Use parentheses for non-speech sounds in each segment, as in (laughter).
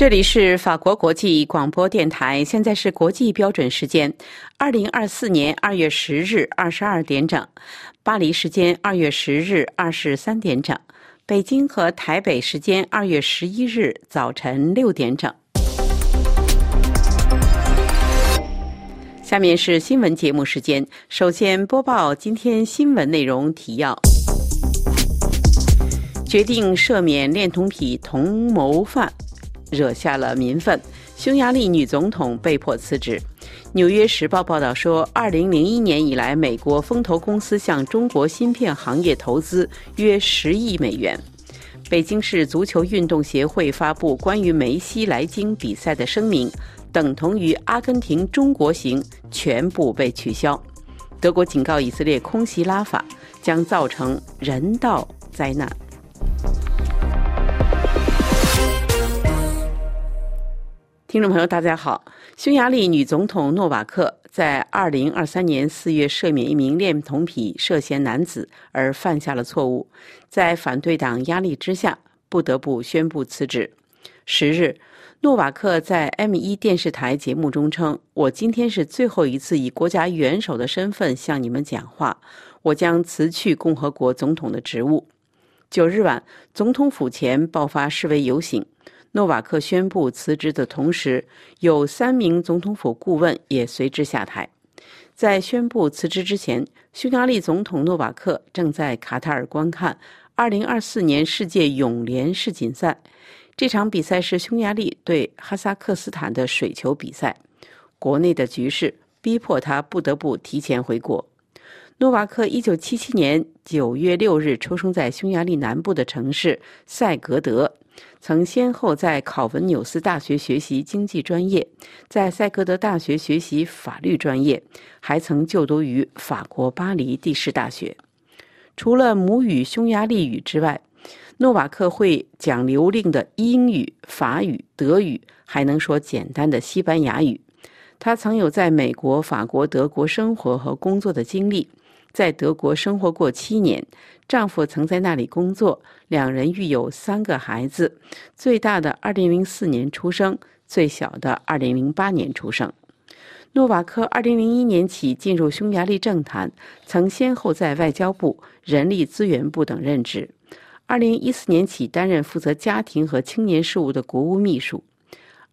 这里是法国国际广播电台，现在是国际标准时间，二零二四年二月十日二十二点整，巴黎时间二月十日二十三点整，北京和台北时间二月十一日早晨六点整。下面是新闻节目时间，首先播报今天新闻内容提要：决定赦免恋童癖同谋犯。惹下了民愤，匈牙利女总统被迫辞职。《纽约时报》报道说，二零零一年以来，美国风投公司向中国芯片行业投资约十亿美元。北京市足球运动协会发布关于梅西来京比赛的声明，等同于阿根廷中国行全部被取消。德国警告以色列空袭拉法将造成人道灾难。听众朋友，大家好。匈牙利女总统诺瓦克在二零二三年四月赦免一名恋童癖涉嫌男子而犯下了错误，在反对党压力之下，不得不宣布辞职。十日，诺瓦克在 M 一电视台节目中称：“我今天是最后一次以国家元首的身份向你们讲话，我将辞去共和国总统的职务。”九日晚，总统府前爆发示威游行。诺瓦克宣布辞职的同时，有三名总统府顾问也随之下台。在宣布辞职之前，匈牙利总统诺瓦克正在卡塔尔观看2024年世界泳联世锦赛。这场比赛是匈牙利对哈萨克斯坦的水球比赛。国内的局势逼迫他不得不提前回国。诺瓦克1977年9月6日出生在匈牙利南部的城市塞格德。曾先后在考文纽斯大学学习经济专业，在塞格德大学学习法律专业，还曾就读于法国巴黎第十大学。除了母语匈牙利语之外，诺瓦克会讲流利的英语、法语、德语，还能说简单的西班牙语。他曾有在美国、法国、德国生活和工作的经历。在德国生活过七年，丈夫曾在那里工作，两人育有三个孩子，最大的2004年出生，最小的2008年出生。诺瓦克2001年起进入匈牙利政坛，曾先后在外交部、人力资源部等任职。2014年起担任负责家庭和青年事务的国务秘书。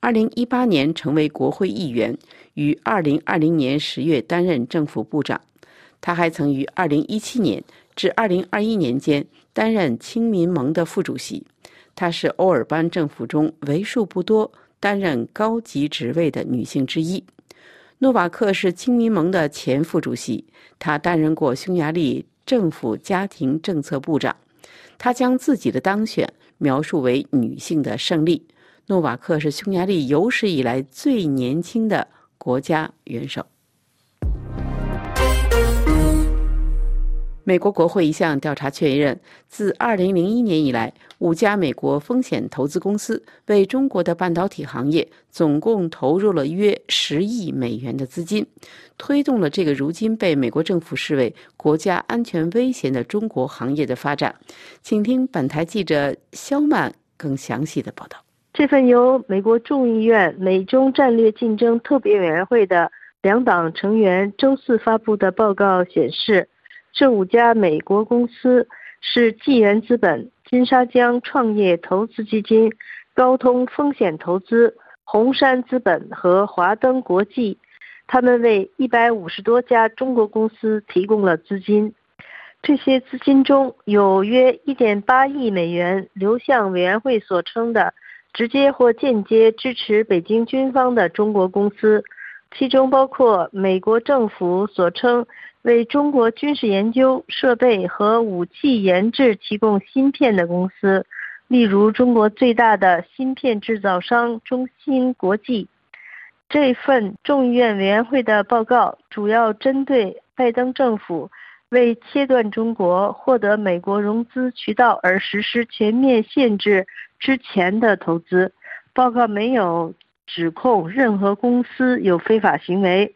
2018年成为国会议员，于2020年10月担任政府部长。他还曾于2017年至2021年间担任亲民盟的副主席。她是欧尔班政府中为数不多担任高级职位的女性之一。诺瓦克是亲民盟的前副主席，他担任过匈牙利政府家庭政策部长。他将自己的当选描述为女性的胜利。诺瓦克是匈牙利有史以来最年轻的国家元首。美国国会一项调查确认，自2001年以来，五家美国风险投资公司为中国的半导体行业总共投入了约十亿美元的资金，推动了这个如今被美国政府视为国家安全威胁的中国行业的发展。请听本台记者肖曼更详细的报道。这份由美国众议院美中战略竞争特别委员会的两党成员周四发布的报告显示。这五家美国公司是纪元资本、金沙江创业投资基金、高通风险投资、红杉资本和华登国际。他们为一百五十多家中国公司提供了资金。这些资金中有约一点八亿美元流向委员会所称的直接或间接支持北京军方的中国公司，其中包括美国政府所称。为中国军事研究设备和武器研制提供芯片的公司，例如中国最大的芯片制造商中芯国际。这份众议院委员会的报告主要针对拜登政府为切断中国获得美国融资渠道而实施全面限制之前的投资。报告没有指控任何公司有非法行为。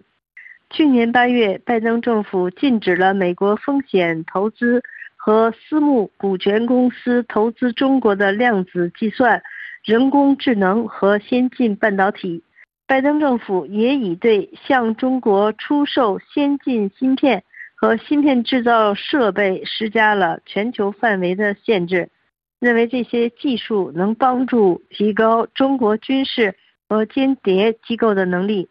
去年八月，拜登政府禁止了美国风险投资和私募股权公司投资中国的量子计算、人工智能和先进半导体。拜登政府也已对向中国出售先进芯片和芯片制造设备施加了全球范围的限制，认为这些技术能帮助提高中国军事和间谍机构的能力。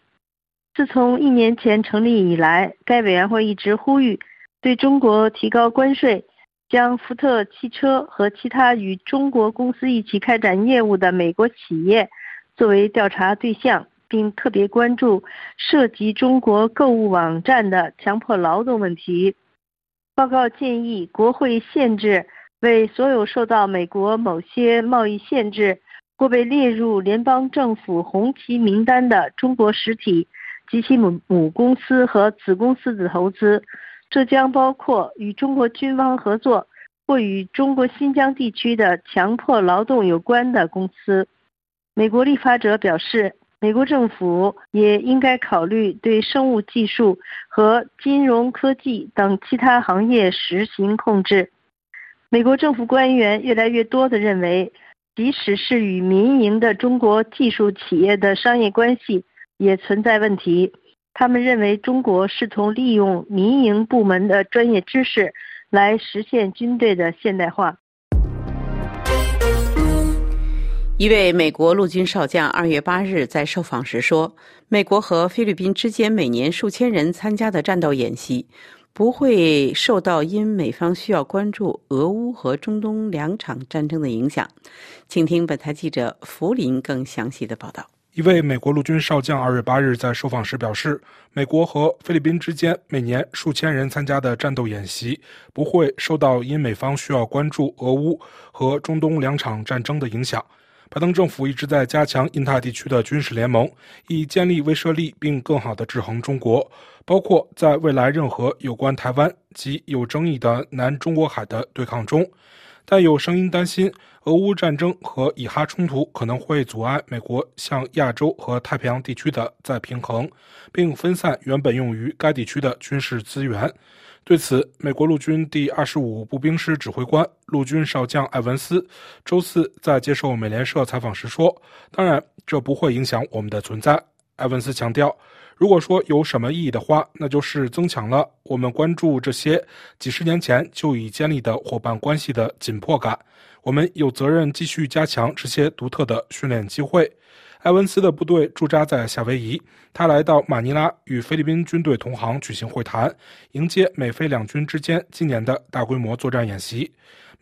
自从一年前成立以来，该委员会一直呼吁对中国提高关税，将福特汽车和其他与中国公司一起开展业务的美国企业作为调查对象。并特别关注涉及中国购物网站的强迫劳动问题。报告建议国会限制为所有受到美国某些贸易限制或被列入联邦政府红旗名单的中国实体及其母母公司和子公司的投资，这将包括与中国军方合作或与中国新疆地区的强迫劳动有关的公司。美国立法者表示。美国政府也应该考虑对生物技术和金融科技等其他行业实行控制。美国政府官员越来越多地认为，即使是与民营的中国技术企业的商业关系也存在问题。他们认为中国试图利用民营部门的专业知识来实现军队的现代化。一位美国陆军少将二月八日在受访时说：“美国和菲律宾之间每年数千人参加的战斗演习，不会受到因美方需要关注俄乌和中东两场战争的影响。”请听本台记者福林更详细的报道。一位美国陆军少将二月八日在受访时表示：“美国和菲律宾之间每年数千人参加的战斗演习，不会受到因美方需要关注俄乌和中东两场战争的影响。”拜登政府一直在加强印太地区的军事联盟，以建立威慑力，并更好地制衡中国，包括在未来任何有关台湾及有争议的南中国海的对抗中。但有声音担心，俄乌战争和以哈冲突可能会阻碍美国向亚洲和太平洋地区的再平衡，并分散原本用于该地区的军事资源。对此，美国陆军第二十五步兵师指挥官陆军少将艾文斯周四在接受美联社采访时说：“当然，这不会影响我们的存在。”艾文斯强调：“如果说有什么意义的话，那就是增强了我们关注这些几十年前就已建立的伙伴关系的紧迫感。我们有责任继续加强这些独特的训练机会。”埃文斯的部队驻扎在夏威夷，他来到马尼拉与菲律宾军队同行举行会谈，迎接美菲两军之间今年的大规模作战演习。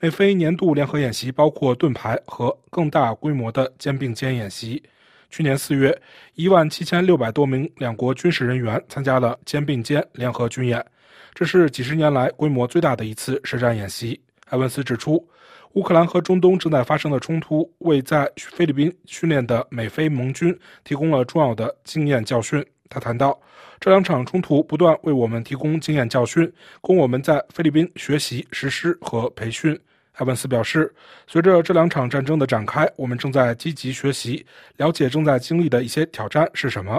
美菲年度联合演习包括盾牌和更大规模的肩并肩演习。去年四月，一万七千六百多名两国军事人员参加了肩并肩联合军演，这是几十年来规模最大的一次实战演习。埃文斯指出。乌克兰和中东正在发生的冲突，为在菲律宾训练的美菲盟军提供了重要的经验教训。他谈到，这两场冲突不断为我们提供经验教训，供我们在菲律宾学习、实施和培训。埃文斯表示，随着这两场战争的展开，我们正在积极学习，了解正在经历的一些挑战是什么。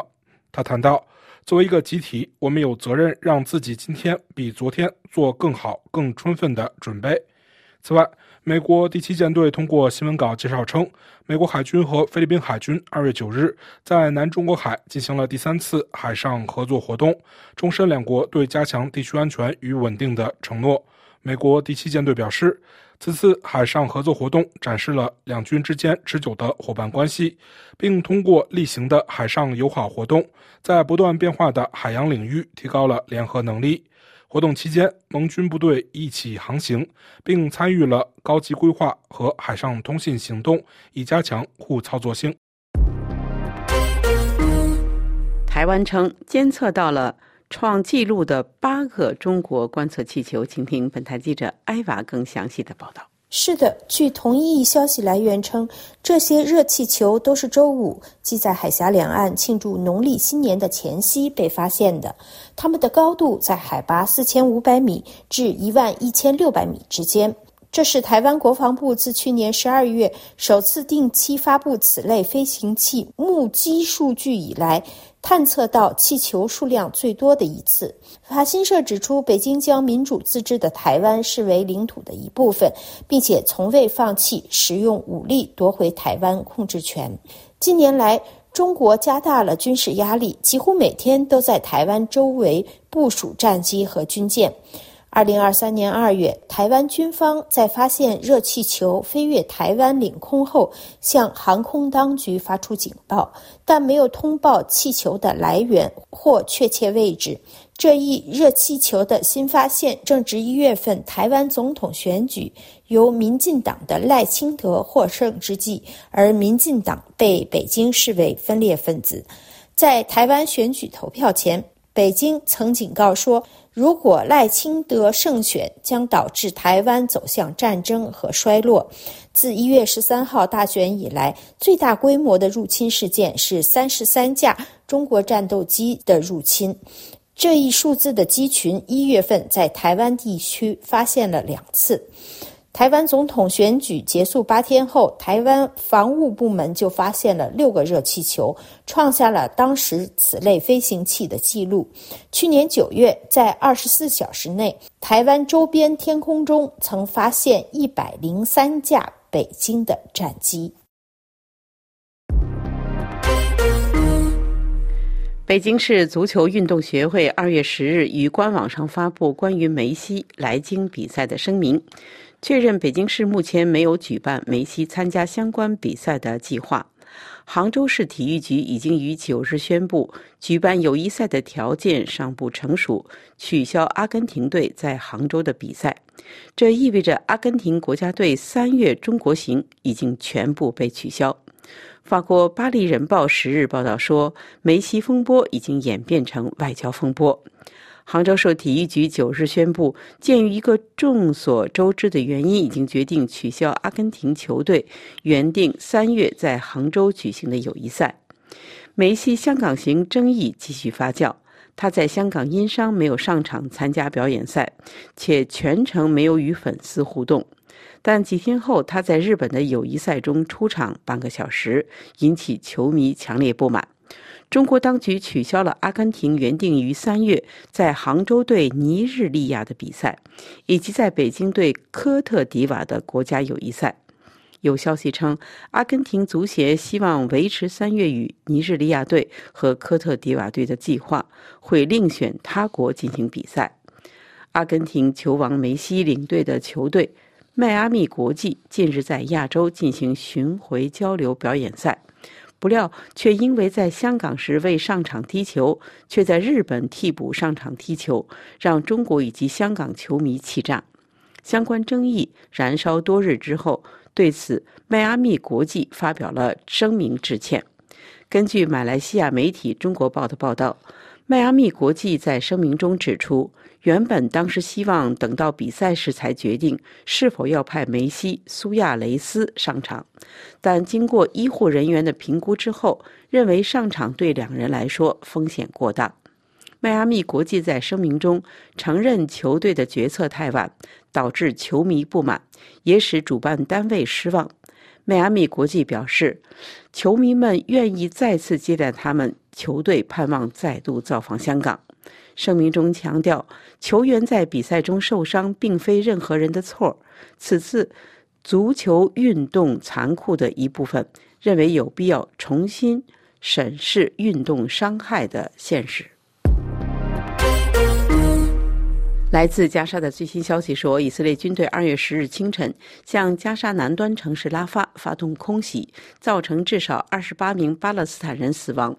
他谈到，作为一个集体，我们有责任让自己今天比昨天做更好、更充分的准备。此外，美国第七舰队通过新闻稿介绍称，美国海军和菲律宾海军二月九日在南中国海进行了第三次海上合作活动，重申两国对加强地区安全与稳定的承诺。美国第七舰队表示，此次海上合作活动展示了两军之间持久的伙伴关系，并通过例行的海上友好活动，在不断变化的海洋领域提高了联合能力。活动期间，盟军部队一起航行，并参与了高级规划和海上通信行动，以加强互操作性。台湾称监测到了创纪录的八个中国观测气球，请听本台记者艾娃更详细的报道。是的，据同一消息来源称，这些热气球都是周五即在海峡两岸庆祝农历新年的前夕被发现的。它们的高度在海拔四千五百米至一万一千六百米之间。这是台湾国防部自去年十二月首次定期发布此类飞行器目击数据以来，探测到气球数量最多的一次。法新社指出，北京将民主自治的台湾视为领土的一部分，并且从未放弃使用武力夺回台湾控制权。近年来，中国加大了军事压力，几乎每天都在台湾周围部署战机和军舰。二零二三年二月，台湾军方在发现热气球飞越台湾领空后，向航空当局发出警报，但没有通报气球的来源或确切位置。这一热气球的新发现正值一月份台湾总统选举由民进党的赖清德获胜之际，而民进党被北京视为分裂分子。在台湾选举投票前，北京曾警告说。如果赖清德胜选，将导致台湾走向战争和衰落。自一月十三号大选以来，最大规模的入侵事件是三十三架中国战斗机的入侵。这一数字的机群，一月份在台湾地区发现了两次。台湾总统选举结束八天后，台湾防务部门就发现了六个热气球，创下了当时此类飞行器的记录。去年九月，在二十四小时内，台湾周边天空中曾发现一百零三架北京的战机。北京市足球运动协会二月十日于官网上发布关于梅西来京比赛的声明。确认北京市目前没有举办梅西参加相关比赛的计划。杭州市体育局已经于九日宣布，举办友谊赛的条件尚不成熟，取消阿根廷队在杭州的比赛。这意味着阿根廷国家队三月中国行已经全部被取消。法国《巴黎人报》十日报道说，梅西风波已经演变成外交风波。杭州市体育局九日宣布，鉴于一个众所周知的原因，已经决定取消阿根廷球队原定三月在杭州举行的友谊赛。梅西香港行争议继续发酵，他在香港因伤没有上场参加表演赛，且全程没有与粉丝互动。但几天后，他在日本的友谊赛中出场半个小时，引起球迷强烈不满。中国当局取消了阿根廷原定于三月在杭州对尼日利亚的比赛，以及在北京对科特迪瓦的国家友谊赛。有消息称，阿根廷足协希望维持三月与尼日利亚队和科特迪瓦队的计划，会另选他国进行比赛。阿根廷球王梅西领队的球队迈阿密国际近日在亚洲进行巡回交流表演赛。不料，却因为在香港时未上场踢球，却在日本替补上场踢球，让中国以及香港球迷气炸。相关争议燃烧多日之后，对此，迈阿密国际发表了声明致歉。根据马来西亚媒体《中国报》的报道，迈阿密国际在声明中指出。原本当时希望等到比赛时才决定是否要派梅西、苏亚雷斯上场，但经过医护人员的评估之后，认为上场对两人来说风险过大。迈阿密国际在声明中承认球队的决策太晚，导致球迷不满，也使主办单位失望。迈阿密国际表示，球迷们愿意再次接待他们，球队盼望再度造访香港。声明中强调，球员在比赛中受伤并非任何人的错。此次足球运动残酷的一部分，认为有必要重新审视运动伤害的现实。来自加沙的最新消息说，以色列军队二月十日清晨向加沙南端城市拉发发动空袭，造成至少二十八名巴勒斯坦人死亡。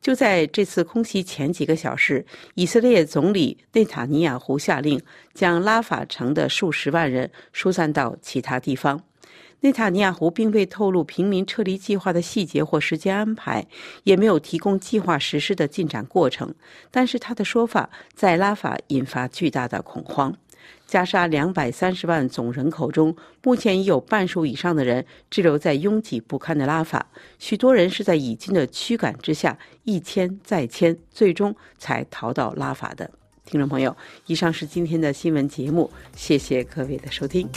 就在这次空袭前几个小时，以色列总理内塔尼亚胡下令将拉法城的数十万人疏散到其他地方。内塔尼亚胡并未透露平民撤离计划的细节或时间安排，也没有提供计划实施的进展过程。但是他的说法在拉法引发巨大的恐慌。加沙两百三十万总人口中，目前已有半数以上的人滞留在拥挤不堪的拉法，许多人是在已经的驱赶之下一迁再迁，最终才逃到拉法的。听众朋友，以上是今天的新闻节目，谢谢各位的收听。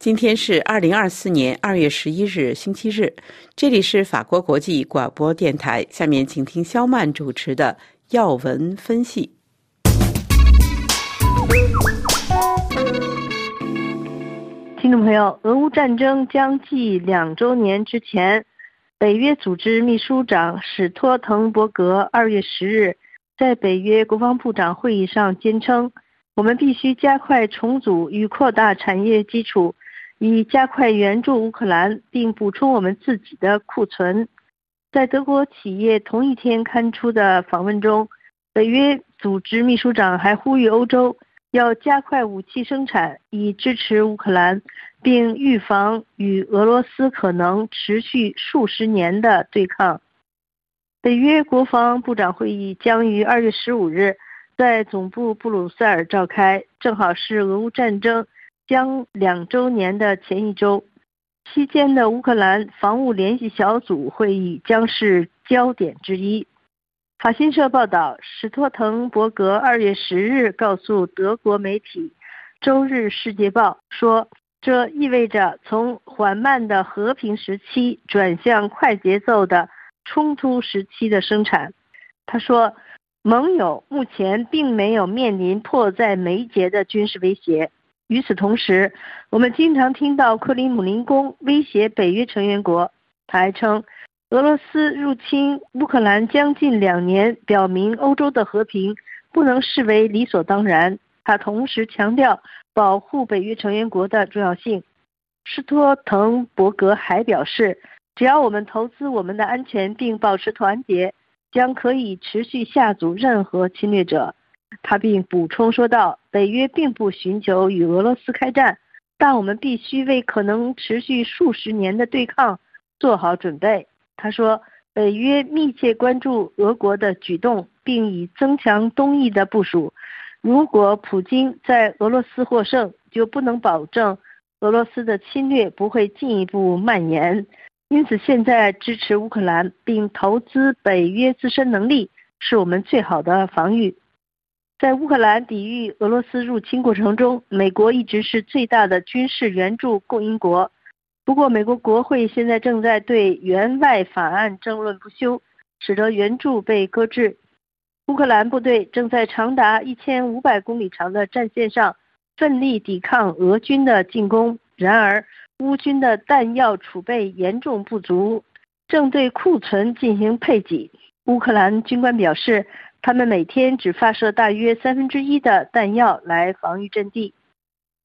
今天是二零二四年二月十一日，星期日。这里是法国国际广播电台。下面请听肖曼主持的要闻分析。听众朋友，俄乌战争将近两周年之前，北约组织秘书长史托滕伯格二月十日在北约国防部长会议上坚称：“我们必须加快重组与扩大产业基础。”以加快援助乌克兰，并补充我们自己的库存。在德国企业同一天刊出的访问中，北约组织秘书长还呼吁欧洲要加快武器生产，以支持乌克兰，并预防与俄罗斯可能持续数十年的对抗。北约国防部长会议将于二月十五日在总部布鲁塞尔召开，正好是俄乌战争。将两周年的前一周，期间的乌克兰防务联系小组会议将是焦点之一。法新社报道，史托滕伯格二月十日告诉德国媒体《周日世界报》说，这意味着从缓慢的和平时期转向快节奏的冲突时期的生产。他说，盟友目前并没有面临迫在眉睫的军事威胁。与此同时，我们经常听到克里姆林宫威胁北约成员国。他还称，俄罗斯入侵乌克兰将近两年，表明欧洲的和平不能视为理所当然。他同时强调保护北约成员国的重要性。施托滕伯格还表示，只要我们投资我们的安全并保持团结，将可以持续下阻任何侵略者。他并补充说道：“北约并不寻求与俄罗斯开战，但我们必须为可能持续数十年的对抗做好准备。”他说：“北约密切关注俄国的举动，并已增强东翼的部署。如果普京在俄罗斯获胜，就不能保证俄罗斯的侵略不会进一步蔓延。因此，现在支持乌克兰并投资北约自身能力，是我们最好的防御。”在乌克兰抵御俄罗斯入侵过程中，美国一直是最大的军事援助供应国。不过，美国国会现在正在对援外法案争论不休，使得援助被搁置。乌克兰部队正在长达一千五百公里长的战线上奋力抵抗俄军的进攻。然而，乌军的弹药储备严重不足，正对库存进行配给。乌克兰军官表示。他们每天只发射大约三分之一的弹药来防御阵地。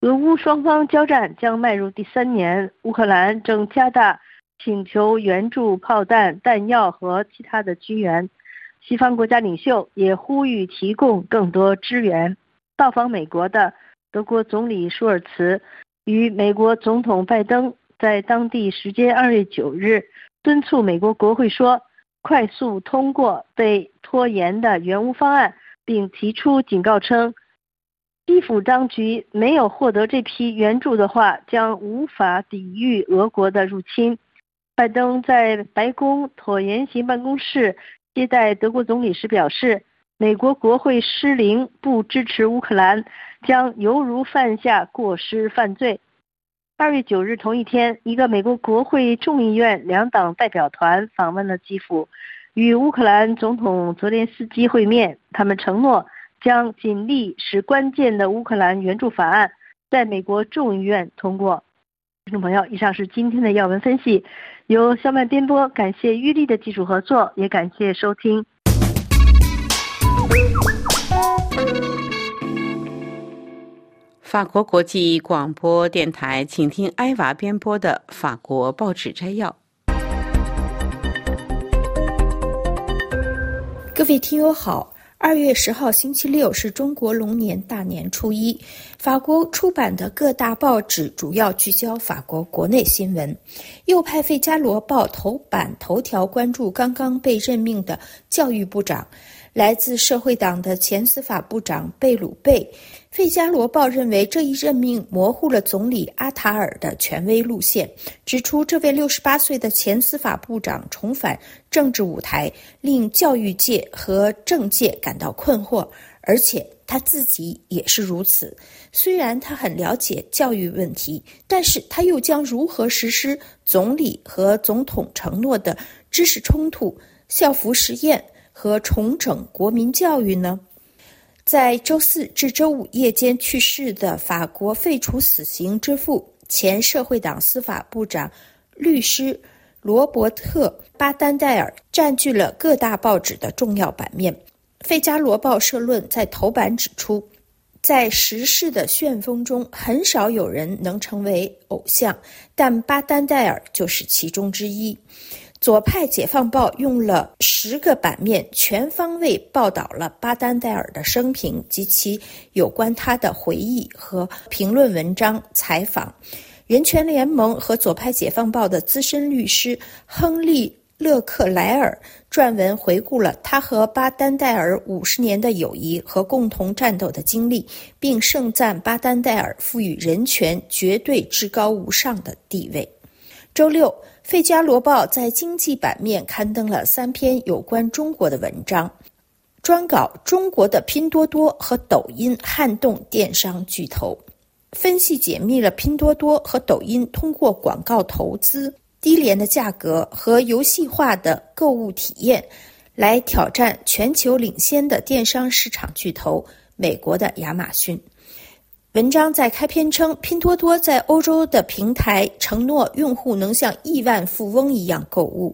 俄乌双方交战将迈入第三年，乌克兰正加大请求援助炮弹、弹药和其他的军援。西方国家领袖也呼吁提供更多支援。到访美国的德国总理舒尔茨与美国总统拜登在当地时间二月九日敦促美国国会说。快速通过被拖延的援乌方案，并提出警告称，基辅当局没有获得这批援助的话，将无法抵御俄国的入侵。拜登在白宫椭圆形办公室接待德国总理时表示，美国国会失灵，不支持乌克兰，将犹如犯下过失犯罪。二月九日同一天，一个美国国会众议院两党代表团访问了基辅，与乌克兰总统泽连斯基会面。他们承诺将尽力使关键的乌克兰援助法案在美国众议院通过。听众朋友，以上是今天的要闻分析，由肖曼编播。感谢玉丽的技术合作，也感谢收听。法国国际广播电台，请听埃娃编播的法国报纸摘要。各位听友好，二月十号星期六是中国龙年大年初一。法国出版的各大报纸主要聚焦法国国内新闻。右派《费加罗报》头版头条关注刚刚被任命的教育部长。来自社会党的前司法部长贝鲁贝，《费加罗报》认为这一任命模糊了总理阿塔尔的权威路线，指出这位六十八岁的前司法部长重返政治舞台，令教育界和政界感到困惑，而且他自己也是如此。虽然他很了解教育问题，但是他又将如何实施总理和总统承诺的知识冲突、校服实验和重整国民教育呢？在周四至周五夜间去世的法国废除死刑之父、前社会党司法部长、律师罗伯特·巴丹戴尔占据了各大报纸的重要版面。《费加罗报》社论在头版指出，在时事的旋风中，很少有人能成为偶像，但巴丹戴尔就是其中之一。左派《解放报》用了十个版面，全方位报道了巴丹戴尔的生平及其有关他的回忆和评论文章、采访。人权联盟和左派《解放报》的资深律师亨利·勒克莱尔撰文回顾了他和巴丹戴尔五十年的友谊和共同战斗的经历，并盛赞巴丹戴尔赋予人权绝对至高无上的地位。周六。《费加罗报》在经济版面刊登了三篇有关中国的文章，专稿中国的拼多多和抖音撼动电商巨头，分析解密了拼多多和抖音通过广告投资、低廉的价格和游戏化的购物体验，来挑战全球领先的电商市场巨头美国的亚马逊。文章在开篇称，拼多多在欧洲的平台承诺用户能像亿万富翁一样购物。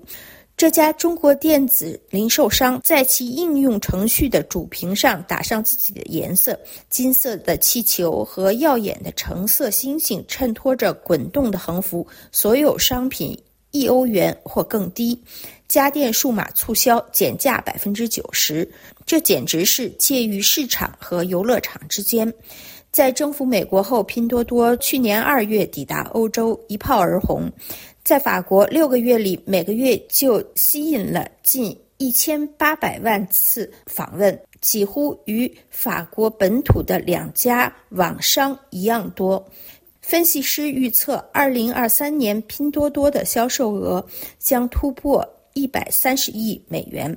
这家中国电子零售商在其应用程序的主屏上打上自己的颜色，金色的气球和耀眼的橙色星星衬托着滚动的横幅。所有商品一欧元或更低，家电数码促销减价百分之九十。这简直是介于市场和游乐场之间。在征服美国后，拼多多去年二月抵达欧洲，一炮而红。在法国六个月里，每个月就吸引了近一千八百万次访问，几乎与法国本土的两家网商一样多。分析师预测，二零二三年拼多多的销售额将突破一百三十亿美元。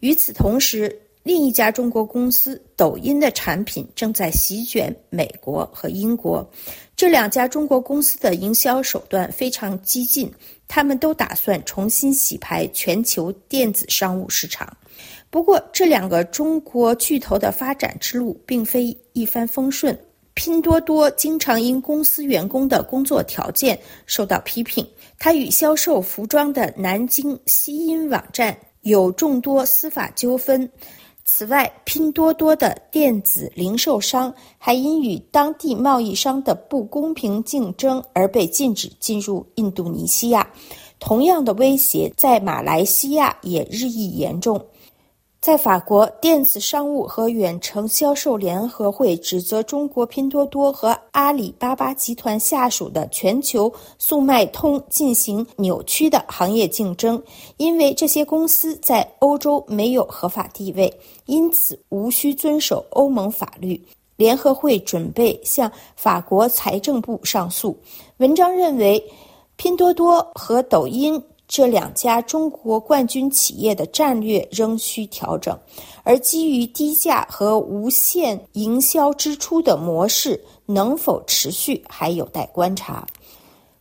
与此同时，另一家中国公司抖音的产品正在席卷美国和英国，这两家中国公司的营销手段非常激进，他们都打算重新洗牌全球电子商务市场。不过，这两个中国巨头的发展之路并非一帆风顺。拼多多经常因公司员工的工作条件受到批评，它与销售服装的南京西音网站有众多司法纠纷。此外，拼多多的电子零售商还因与当地贸易商的不公平竞争而被禁止进入印度尼西亚。同样的威胁在马来西亚也日益严重。在法国，电子商务和远程销售联合会指责中国拼多多和阿里巴巴集团下属的全球速卖通进行扭曲的行业竞争，因为这些公司在欧洲没有合法地位，因此无需遵守欧盟法律。联合会准备向法国财政部上诉。文章认为，拼多多和抖音。这两家中国冠军企业的战略仍需调整，而基于低价和无限营销支出的模式能否持续，还有待观察。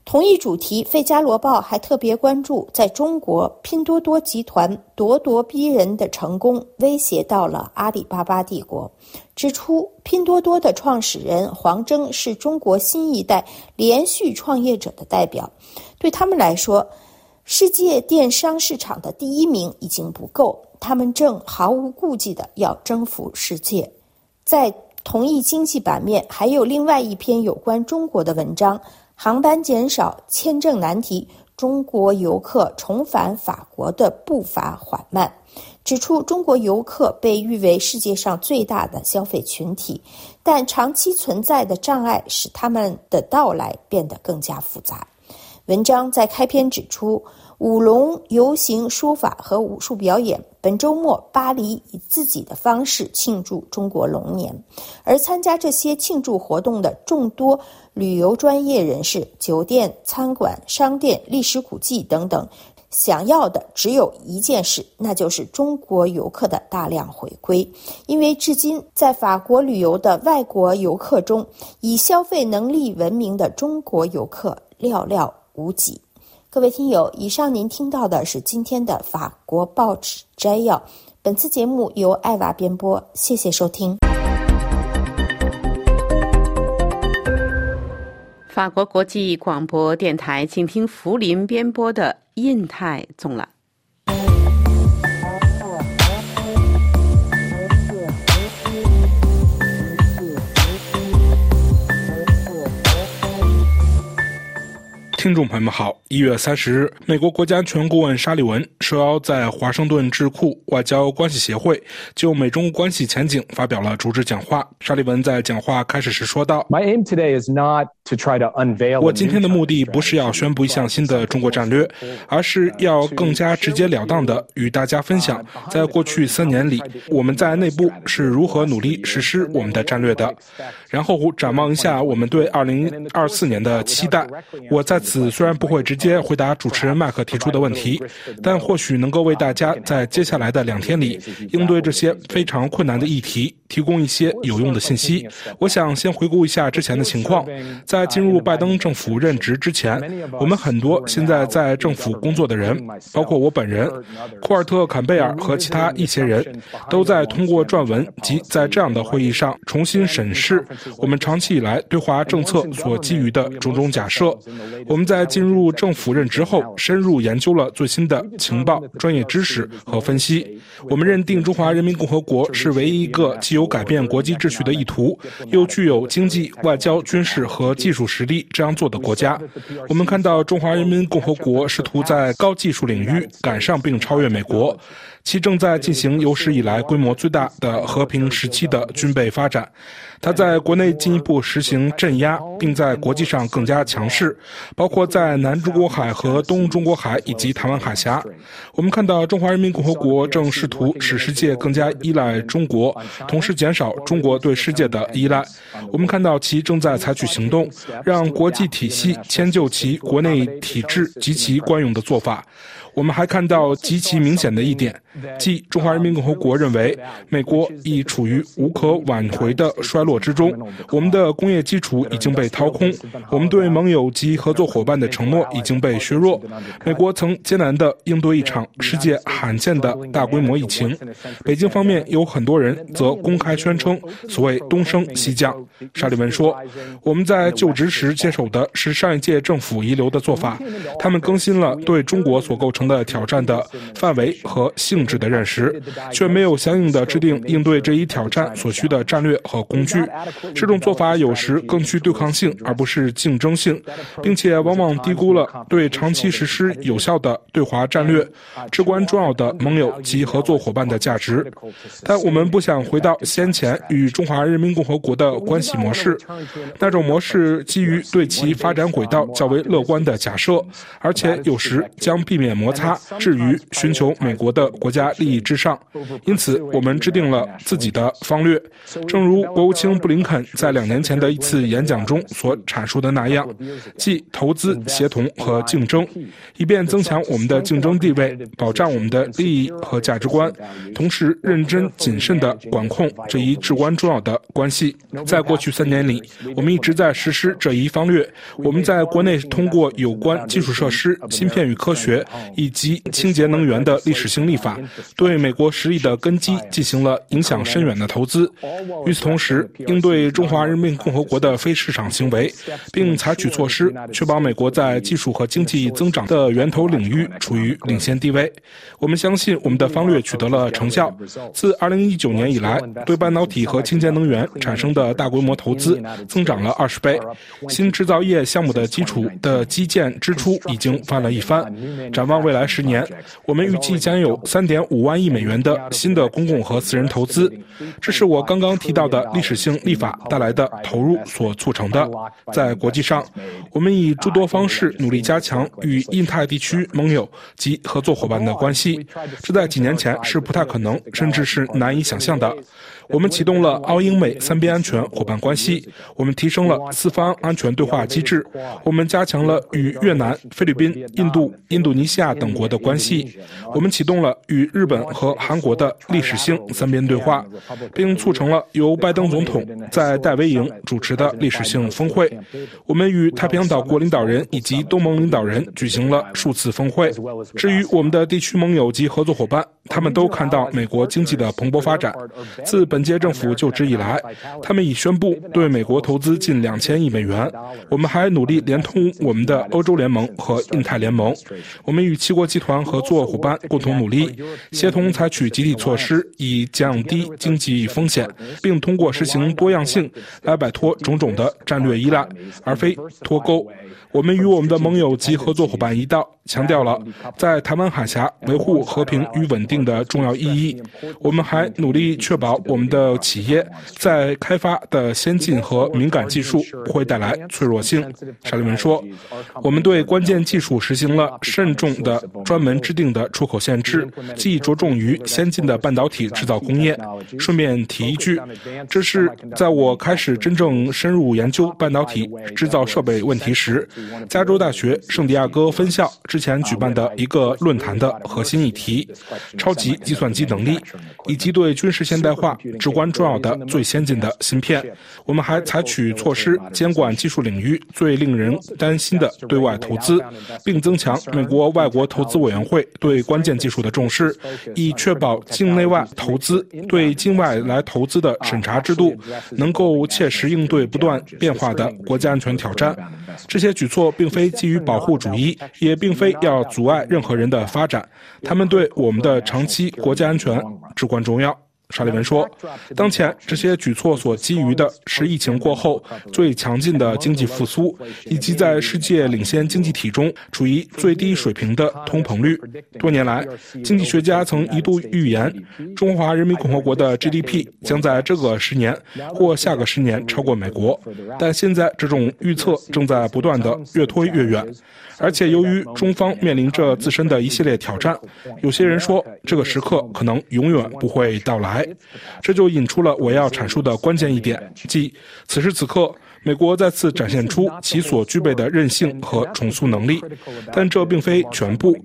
同一主题，《费加罗报》还特别关注，在中国，拼多多集团咄咄逼人的成功威胁到了阿里巴巴帝国，指出拼多多的创始人黄峥是中国新一代连续创业者的代表，对他们来说。世界电商市场的第一名已经不够，他们正毫无顾忌的要征服世界。在同一经济版面，还有另外一篇有关中国的文章：航班减少，签证难题，中国游客重返法国的步伐缓慢。指出中国游客被誉为世界上最大的消费群体，但长期存在的障碍使他们的到来变得更加复杂。文章在开篇指出，舞龙游行、书法和武术表演。本周末，巴黎以自己的方式庆祝中国龙年，而参加这些庆祝活动的众多旅游专业人士、酒店、餐馆、商店、历史古迹等等，想要的只有一件事，那就是中国游客的大量回归。因为至今在法国旅游的外国游客中，以消费能力闻名的中国游客寥寥无几。各位听友，以上您听到的是今天的法国报纸摘要。本次节目由艾娃编播，谢谢收听。法国国际广播电台，请听福林编播的《印太总了》。听众朋友们好，一月三十日，美国国家安全顾问沙利文受邀在华盛顿智库外交关系协会就美中关系前景发表了主旨讲话。沙利文在讲话开始时说道：“My aim today is not to try to unveil。我今天的目的不是要宣布一项新的中国战略，而是要更加直截了当的与大家分享，在过去三年里，我们在内部是如何努力实施我们的战略的，然后展望一下我们对二零二四年的期待。我在此。”此虽然不会直接回答主持人麦克提出的问题，但或许能够为大家在接下来的两天里应对这些非常困难的议题提供一些有用的信息。我想先回顾一下之前的情况。在进入拜登政府任职之前，我们很多现在在政府工作的人，包括我本人、库尔特·坎贝尔和其他一些人，都在通过撰文及在这样的会议上重新审视我们长期以来对华政策所基于的种种假设。我们。在进入政府任职后，深入研究了最新的情报、专业知识和分析。我们认定中华人民共和国是唯一一个既有改变国际秩序的意图，又具有经济、外交、军事和技术实力这样做的国家。我们看到中华人民共和国试图在高技术领域赶上并超越美国。其正在进行有史以来规模最大的和平时期的军备发展，它在国内进一步实行镇压，并在国际上更加强势，包括在南中国海和东中国海以及台湾海峡。我们看到中华人民共和国正试图使世界更加依赖中国，同时减少中国对世界的依赖。我们看到其正在采取行动，让国际体系迁就其国内体制及其惯用的做法。我们还看到极其明显的一点，即中华人民共和国认为美国已处于无可挽回的衰落之中，我们的工业基础已经被掏空，我们对盟友及合作伙伴的承诺已经被削弱。美国曾艰难地应对一场世界罕见的大规模疫情，北京方面有很多人则公开宣称所谓东升西降。沙利文说：“我们在就职时接手的是上一届政府遗留的做法，他们更新了对中国所构成。”的挑战的范围和性质的认识，却没有相应的制定应对这一挑战所需的战略和工具。这种做法有时更具对抗性，而不是竞争性，并且往往低估了对长期实施有效的对华战略至关重要的盟友及合作伙伴的价值。但我们不想回到先前与中华人民共和国的关系模式，那种模式基于对其发展轨道较为乐观的假设，而且有时将避免摩。擦至于寻求美国的国家利益之上，因此我们制定了自己的方略。正如国务卿布林肯在两年前的一次演讲中所阐述的那样，即投资、协同和竞争，以便增强我们的竞争地位，保障我们的利益和价值观，同时认真谨慎地管控这一至关重要的关系。在过去三年里，我们一直在实施这一方略。我们在国内通过有关基础设施、芯片与科学。以及清洁能源的历史性立法，对美国实力的根基进行了影响深远的投资。与此同时，应对中华人民共和国的非市场行为，并采取措施，确保美国在技术和经济增长的源头领域处于领先地位。我们相信我们的方略取得了成效。自2019年以来，对半导体和清洁能源产生的大规模投资增长了二十倍。新制造业项目的基础的基建支出已经翻了一番。展望未。未来十年，我们预计将有三点五万亿美元的新的公共和私人投资，这是我刚刚提到的历史性立法带来的投入所促成的。在国际上，我们以诸多方式努力加强与印太地区盟友及合作伙伴的关系，这在几年前是不太可能，甚至是难以想象的。我们启动了澳英美三边安全伙伴关系，我们提升了四方安全对话机制，我们加强了与越南、菲律宾、印度、印度尼西亚等国的关系，我们启动了与日本和韩国的历史性三边对话，并促成了由拜登总统在戴维营主持的历史性峰会。我们与太平洋岛国领导人以及东盟领导人举行了数次峰会。至于我们的地区盟友及合作伙伴，他们都看到美国经济的蓬勃发展。自本届政府就职以来，他们已宣布对美国投资近两千亿美元。我们还努力连通我们的欧洲联盟和印太联盟。我们与七国集团合作伙伴共同努力，协同采取集体措施，以降低经济风险，并通过实行多样性来摆脱种种的战略依赖，而非脱钩。我们与我们的盟友及合作伙伴一道，强调了在台湾海峡维护和平与稳定的重要意义。我们还努力确保我们的企业在开发的先进和敏感技术不会带来脆弱性。沙利文说：“我们对关键技术实行了慎重的、专门制定的出口限制，既着重于先进的半导体制造工业。顺便提一句，这是在我开始真正深入研究半导体制造设备问题时。”加州大学圣地亚哥分校之前举办的一个论坛的核心议题：超级计算机能力，以及对军事现代化至关重要的最先进的芯片。我们还采取措施监管技术领域最令人担心的对外投资，并增强美国外国投资委员会对关键技术的重视，以确保境内外投资对境外来投资的审查制度能够切实应对不断变化的国家安全挑战。这些举错并非基于保护主义，也并非要阻碍任何人的发展，他们对我们的长期国家安全至关重要。沙利文说：“当前这些举措所基于的是疫情过后最强劲的经济复苏，以及在世界领先经济体中处于最低水平的通膨率。多年来，经济学家曾一度预言，中华人民共和国的 GDP 将在这个十年或下个十年超过美国，但现在这种预测正在不断的越推越远。”而且，由于中方面临着自身的一系列挑战，有些人说这个时刻可能永远不会到来。这就引出了我要阐述的关键一点，即此时此刻。美国再次展现出其所具备的韧性和重塑能力，但这并非全部，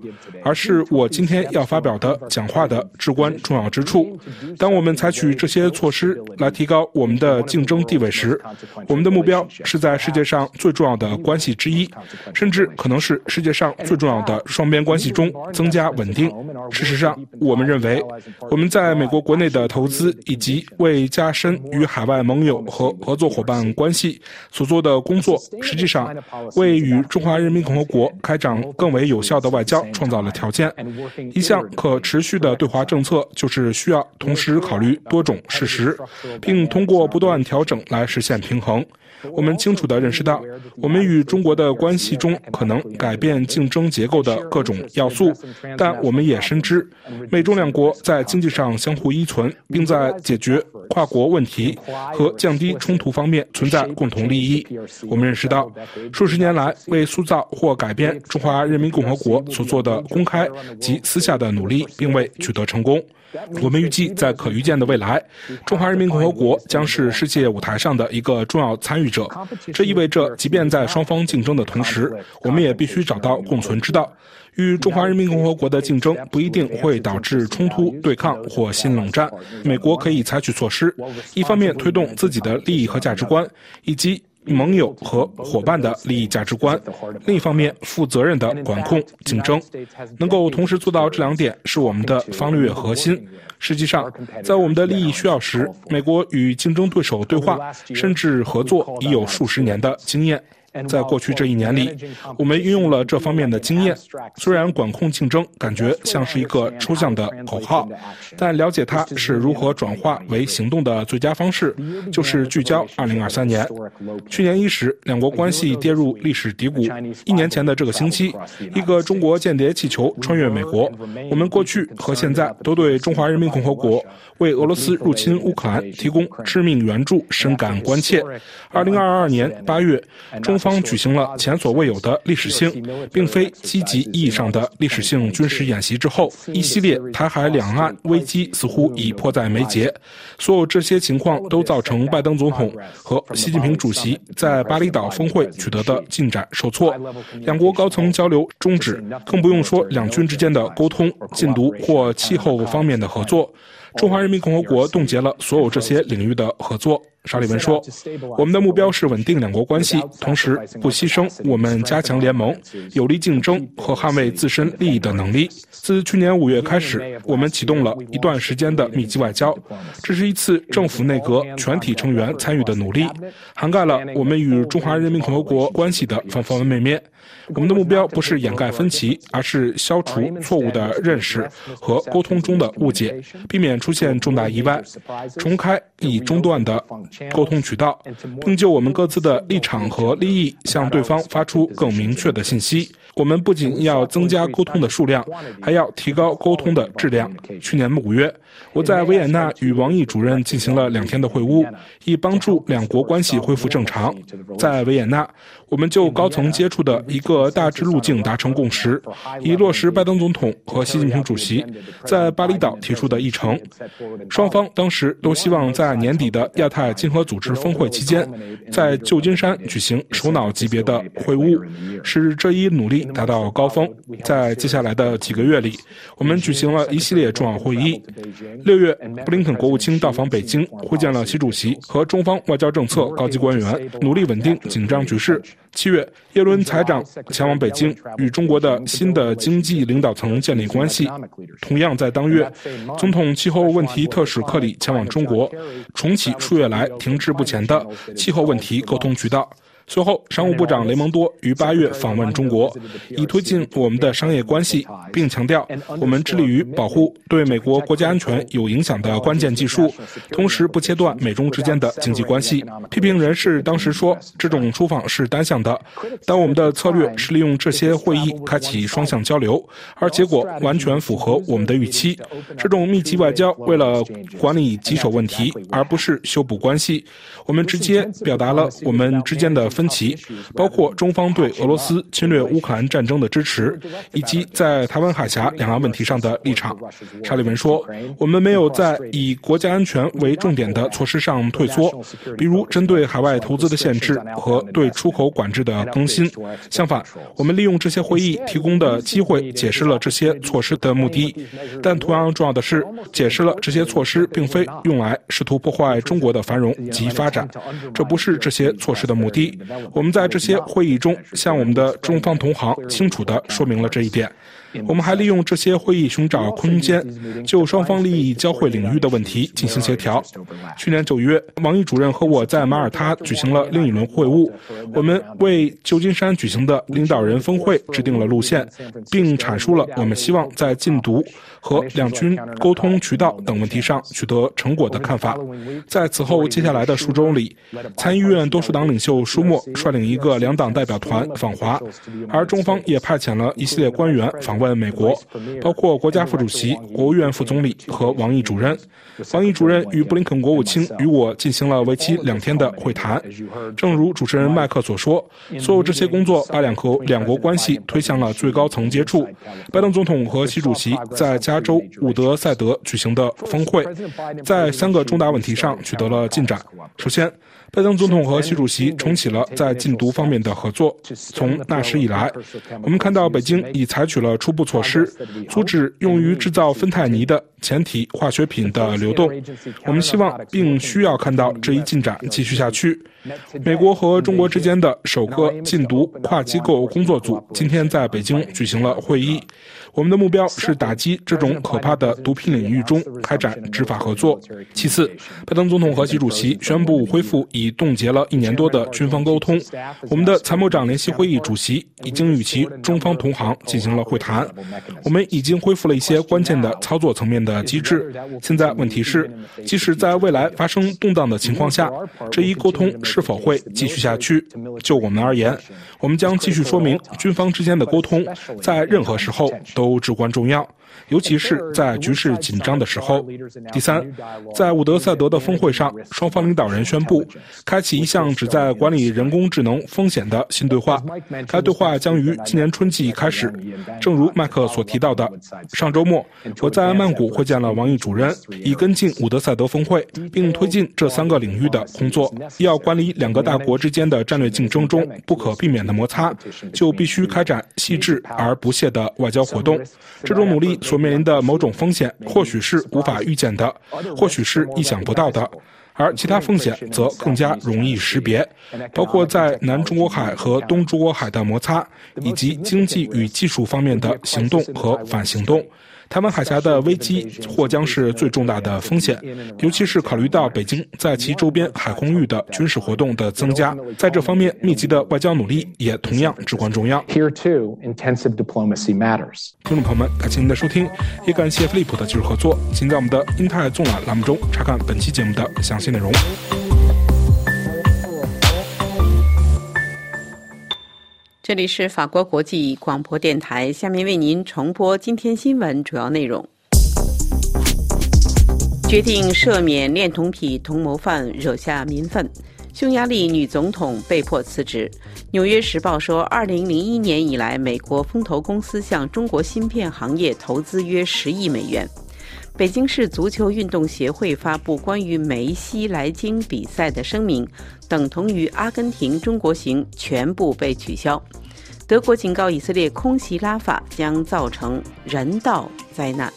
而是我今天要发表的讲话的至关重要之处。当我们采取这些措施来提高我们的竞争地位时，我们的目标是在世界上最重要的关系之一，甚至可能是世界上最重要的双边关系中增加稳定。事实上，我们认为我们在美国国内的投资以及为加深与海外盟友和合作伙伴关系。所做的工作，实际上为与中华人民共和国开展更为有效的外交创造了条件。一项可持续的对华政策，就是需要同时考虑多种事实，并通过不断调整来实现平衡。我们清楚地认识到，我们与中国的关系中可能改变竞争结构的各种要素，但我们也深知，美中两国在经济上相互依存，并在解决跨国问题和降低冲突方面存在共同利益。我们认识到，数十年来为塑造或改变中华人民共和国所做的公开及私下的努力，并未取得成功。我们预计，在可预见的未来，中华人民共和国将是世界舞台上的一个重要参与者。这意味着，即便在双方竞争的同时，我们也必须找到共存之道。与中华人民共和国的竞争不一定会导致冲突、对抗或新冷战。美国可以采取措施，一方面推动自己的利益和价值观，以及。盟友和伙伴的利益价值观，另一方面，负责任的管控竞争，能够同时做到这两点，是我们的方略核心。实际上，在我们的利益需要时，美国与竞争对手对话甚至合作已有数十年的经验。在过去这一年里，我们运用了这方面的经验。虽然管控竞争感觉像是一个抽象的口号，但了解它是如何转化为行动的最佳方式，就是聚焦2023年。去年伊始，两国关系跌入历史低谷。一年前的这个星期，一个中国间谍气球穿越美国。我们过去和现在都对中华人民共和国为俄罗斯入侵乌克兰提供致命援助深感关切。2022年8月，中。中方举行了前所未有的历史性，并非积极意义上的历史性军事演习之后，一系列台海两岸危机似乎已迫在眉睫。所有这些情况都造成拜登总统和习近平主席在巴厘岛峰会取得的进展受挫，两国高层交流终止，更不用说两军之间的沟通、禁毒或气候方面的合作。中华人民共和国冻结了所有这些领域的合作。沙利文说：“我们的目标是稳定两国关系，同时不牺牲我们加强联盟、有力竞争和捍卫自身利益的能力。自去年五月开始，我们启动了一段时间的密集外交，这是一次政府内阁全体成员参与的努力，涵盖了我们与中华人民共和国关系的方方面面。我们的目标不是掩盖分歧，而是消除错误的认识和沟通中的误解，避免出现重大意外，重开已中断的。”沟通渠道，并就我们各自的立场和利益向对方发出更明确的信息。我们不仅要增加沟通的数量，还要提高沟通的质量。去年五月，我在维也纳与王毅主任进行了两天的会晤，以帮助两国关系恢复正常。在维也纳，我们就高层接触的一个大致路径达成共识，以落实拜登总统和习近平主席在巴厘岛提出的议程。双方当时都希望在年底的亚太经合组织峰会期间，在旧金山举行首脑级别的会晤，使这一努力。达到高峰，在接下来的几个月里，我们举行了一系列重要会议。六月，布林肯国务卿到访北京，会见了习主席和中方外交政策高级官员，努力稳定紧张局势。七月，耶伦财长前往北京，与中国的新的经济领导层建立关系。同样在当月，总统气候问题特使克里前往中国，重启数月来停滞不前的气候问题沟通渠道。随后，商务部长雷蒙多于八月访问中国，以推进我们的商业关系，并强调我们致力于保护对美国国家安全有影响的关键技术，同时不切断美中之间的经济关系。批评人士当时说，这种出访是单向的，但我们的策略是利用这些会议开启双向交流，而结果完全符合我们的预期。这种密集外交为了管理棘手问题，而不是修补关系。我们直接表达了我们之间的。分歧包括中方对俄罗斯侵略乌克兰战争的支持，以及在台湾海峡两岸问题上的立场。沙利文说：“我们没有在以国家安全为重点的措施上退缩，比如针对海外投资的限制和对出口管制的更新。相反，我们利用这些会议提供的机会，解释了这些措施的目的。但同样重要的是，解释了这些措施并非用来试图破坏中国的繁荣及发展，这不是这些措施的目的。”我们在这些会议中向我们的中方同行清楚地说明了这一点。我们还利用这些会议寻找空间，就双方利益交汇领域的问题进行协调。去年九月，王毅主任和我在马耳他举行了另一轮会晤，我们为旧金山举行的领导人峰会制定了路线，并阐述了我们希望在禁毒和两军沟通渠道等问题上取得成果的看法。在此后接下来的数周里，参议院多数党领袖舒默率领一个两党代表团访华，而中方也派遣了一系列官员访问。在美国包括国家副主席、国务院副总理和王毅主任。王毅主任与布林肯国务卿与我进行了为期两天的会谈。正如主持人麦克所说，所有这些工作把两国两国关系推向了最高层接触。拜登总统和习主席在加州伍德赛德举行的峰会，在三个重大问题上取得了进展。首先，拜登总统和习主席重启了在禁毒方面的合作。从那时以来，我们看到北京已采取了初步措施，阻止用于制造芬太尼的前体化学品的流动。我们希望并需要看到这一进展继续下去。美国和中国之间的首个禁毒跨机构工作组今天在北京举行了会议。我们的目标是打击这种可怕的毒品领域中开展执法合作。其次，拜登总统和习主席宣布恢复已冻结了一年多的军方沟通。我们的参谋长联席会议主席已经与其中方同行进行了会谈。我们已经恢复了一些关键的操作层面的机制。现在问题是，即使在未来发生动荡的情况下，这一沟通是否会继续下去？就我们而言，我们将继续说明军方之间的沟通在任何时候都。都至关重要。尤其是在局势紧张的时候。第三，在伍德赛德的峰会上，双方领导人宣布开启一项旨在管理人工智能风险的新对话。该对话将于今年春季开始。正如麦克所提到的，上周末我在曼谷会见了王毅主任，以跟进伍德赛德峰会，并推进这三个领域的工作。要管理两个大国之间的战略竞争中不可避免的摩擦，就必须开展细致而不懈的外交活动。这种努力。所面临的某种风险，或许是无法预见的，或许是意想不到的，而其他风险则更加容易识别，包括在南中国海和东中国海的摩擦，以及经济与技术方面的行动和反行动。台湾海峡的危机或将是最重大的风险，尤其是考虑到北京在其周边海空域的军事活动的增加，在这方面密集的外交努力也同样至关重要。Here too, intensive diplomacy matters. 听众朋友们，感谢您的收听，也感谢飞利浦的技术合作。请在我们的英泰纵览栏目中查看本期节目的详细内容。这里是法国国际广播电台，下面为您重播今天新闻主要内容。决定赦免恋童癖同谋犯惹下民愤，匈牙利女总统被迫辞职。《纽约时报》说，二零零一年以来，美国风投公司向中国芯片行业投资约十亿美元。北京市足球运动协会发布关于梅西来京比赛的声明，等同于阿根廷中国行全部被取消。德国警告以色列空袭拉法将造成人道灾难。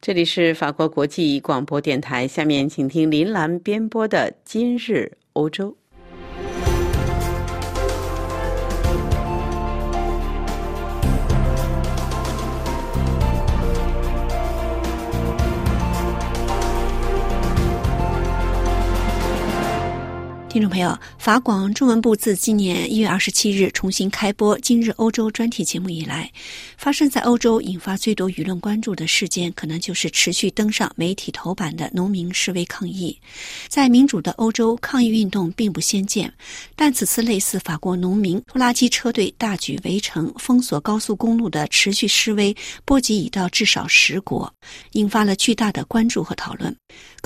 这里是法国国际广播电台，下面请听林兰编播的《今日欧洲》。听众朋友，法广中文部自今年一月二十七日重新开播《今日欧洲》专题节目以来，发生在欧洲引发最多舆论关注的事件，可能就是持续登上媒体头版的农民示威抗议。在民主的欧洲，抗议运动并不鲜见，但此次类似法国农民拖拉机车队大举围城、封锁高速公路的持续示威，波及已到至少十国，引发了巨大的关注和讨论。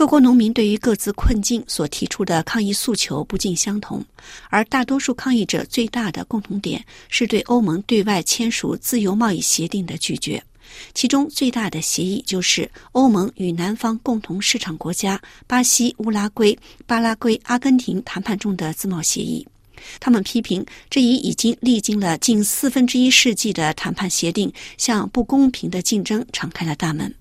各国农民对于各自困境所提出的抗议诉求不尽相同，而大多数抗议者最大的共同点是对欧盟对外签署自由贸易协定的拒绝。其中最大的协议就是欧盟与南方共同市场国家巴西、乌拉圭、巴拉圭、阿根廷谈判中的自贸协议。他们批评这一已经历经了近四分之一世纪的谈判协定，向不公平的竞争敞开了大门。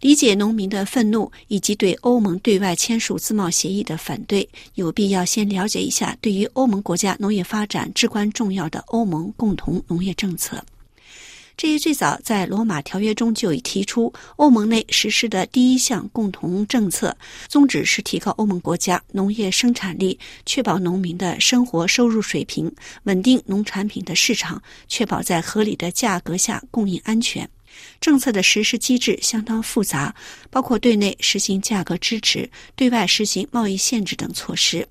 理解农民的愤怒以及对欧盟对外签署自贸协议的反对，有必要先了解一下对于欧盟国家农业发展至关重要的欧盟共同农业政策。这一最早在罗马条约中就已提出，欧盟内实施的第一项共同政策宗旨是提高欧盟国家农业生产力，确保农民的生活收入水平，稳定农产品的市场，确保在合理的价格下供应安全。政策的实施机制相当复杂，包括对内实行价格支持、对外实行贸易限制等措施。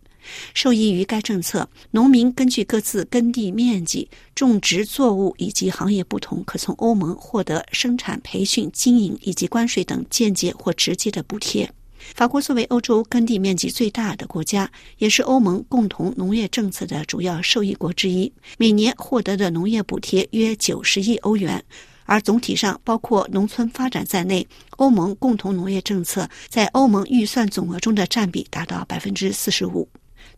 受益于该政策，农民根据各自耕地面积、种植作物以及行业不同，可从欧盟获得生产、培训、经营以及关税等间接或直接的补贴。法国作为欧洲耕地面积最大的国家，也是欧盟共同农业政策的主要受益国之一，每年获得的农业补贴约九十亿欧元。而总体上，包括农村发展在内，欧盟共同农业政策在欧盟预算总额中的占比达到百分之四十五。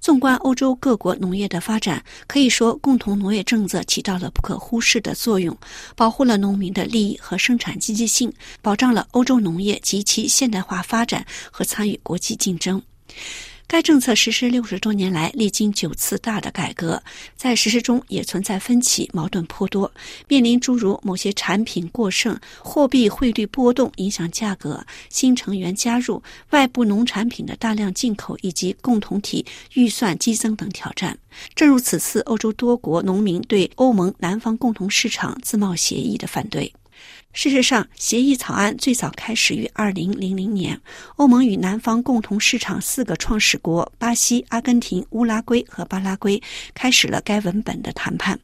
纵观欧洲各国农业的发展，可以说共同农业政策起到了不可忽视的作用，保护了农民的利益和生产积极性，保障了欧洲农业及其现代化发展和参与国际竞争。该政策实施六十多年来，历经九次大的改革，在实施中也存在分歧，矛盾颇多，面临诸如某些产品过剩、货币汇率波动影响价格、新成员加入、外部农产品的大量进口以及共同体预算激增等挑战。正如此次欧洲多国农民对欧盟南方共同市场自贸协议的反对。事实上，协议草案最早开始于二零零零年，欧盟与南方共同市场四个创始国巴西、阿根廷、乌拉圭和巴拉圭开始了该文本的谈判。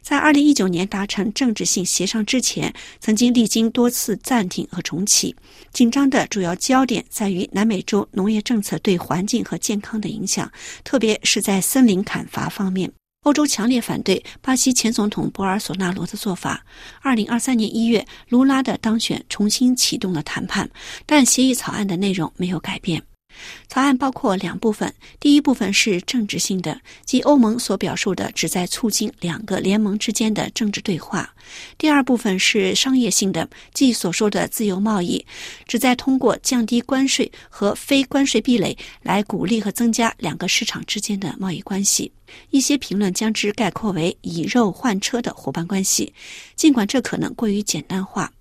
在二零一九年达成政治性协商之前，曾经历经多次暂停和重启。紧张的主要焦点在于南美洲农业政策对环境和健康的影响，特别是在森林砍伐方面。欧洲强烈反对巴西前总统博尔索纳罗的做法。二零二三年一月，卢拉的当选重新启动了谈判，但协议草案的内容没有改变。草案包括两部分，第一部分是政治性的，即欧盟所表述的旨在促进两个联盟之间的政治对话；第二部分是商业性的，即所说的自由贸易，旨在通过降低关税和非关税壁垒来鼓励和增加两个市场之间的贸易关系。一些评论将之概括为以肉换车的伙伴关系，尽管这可能过于简单化。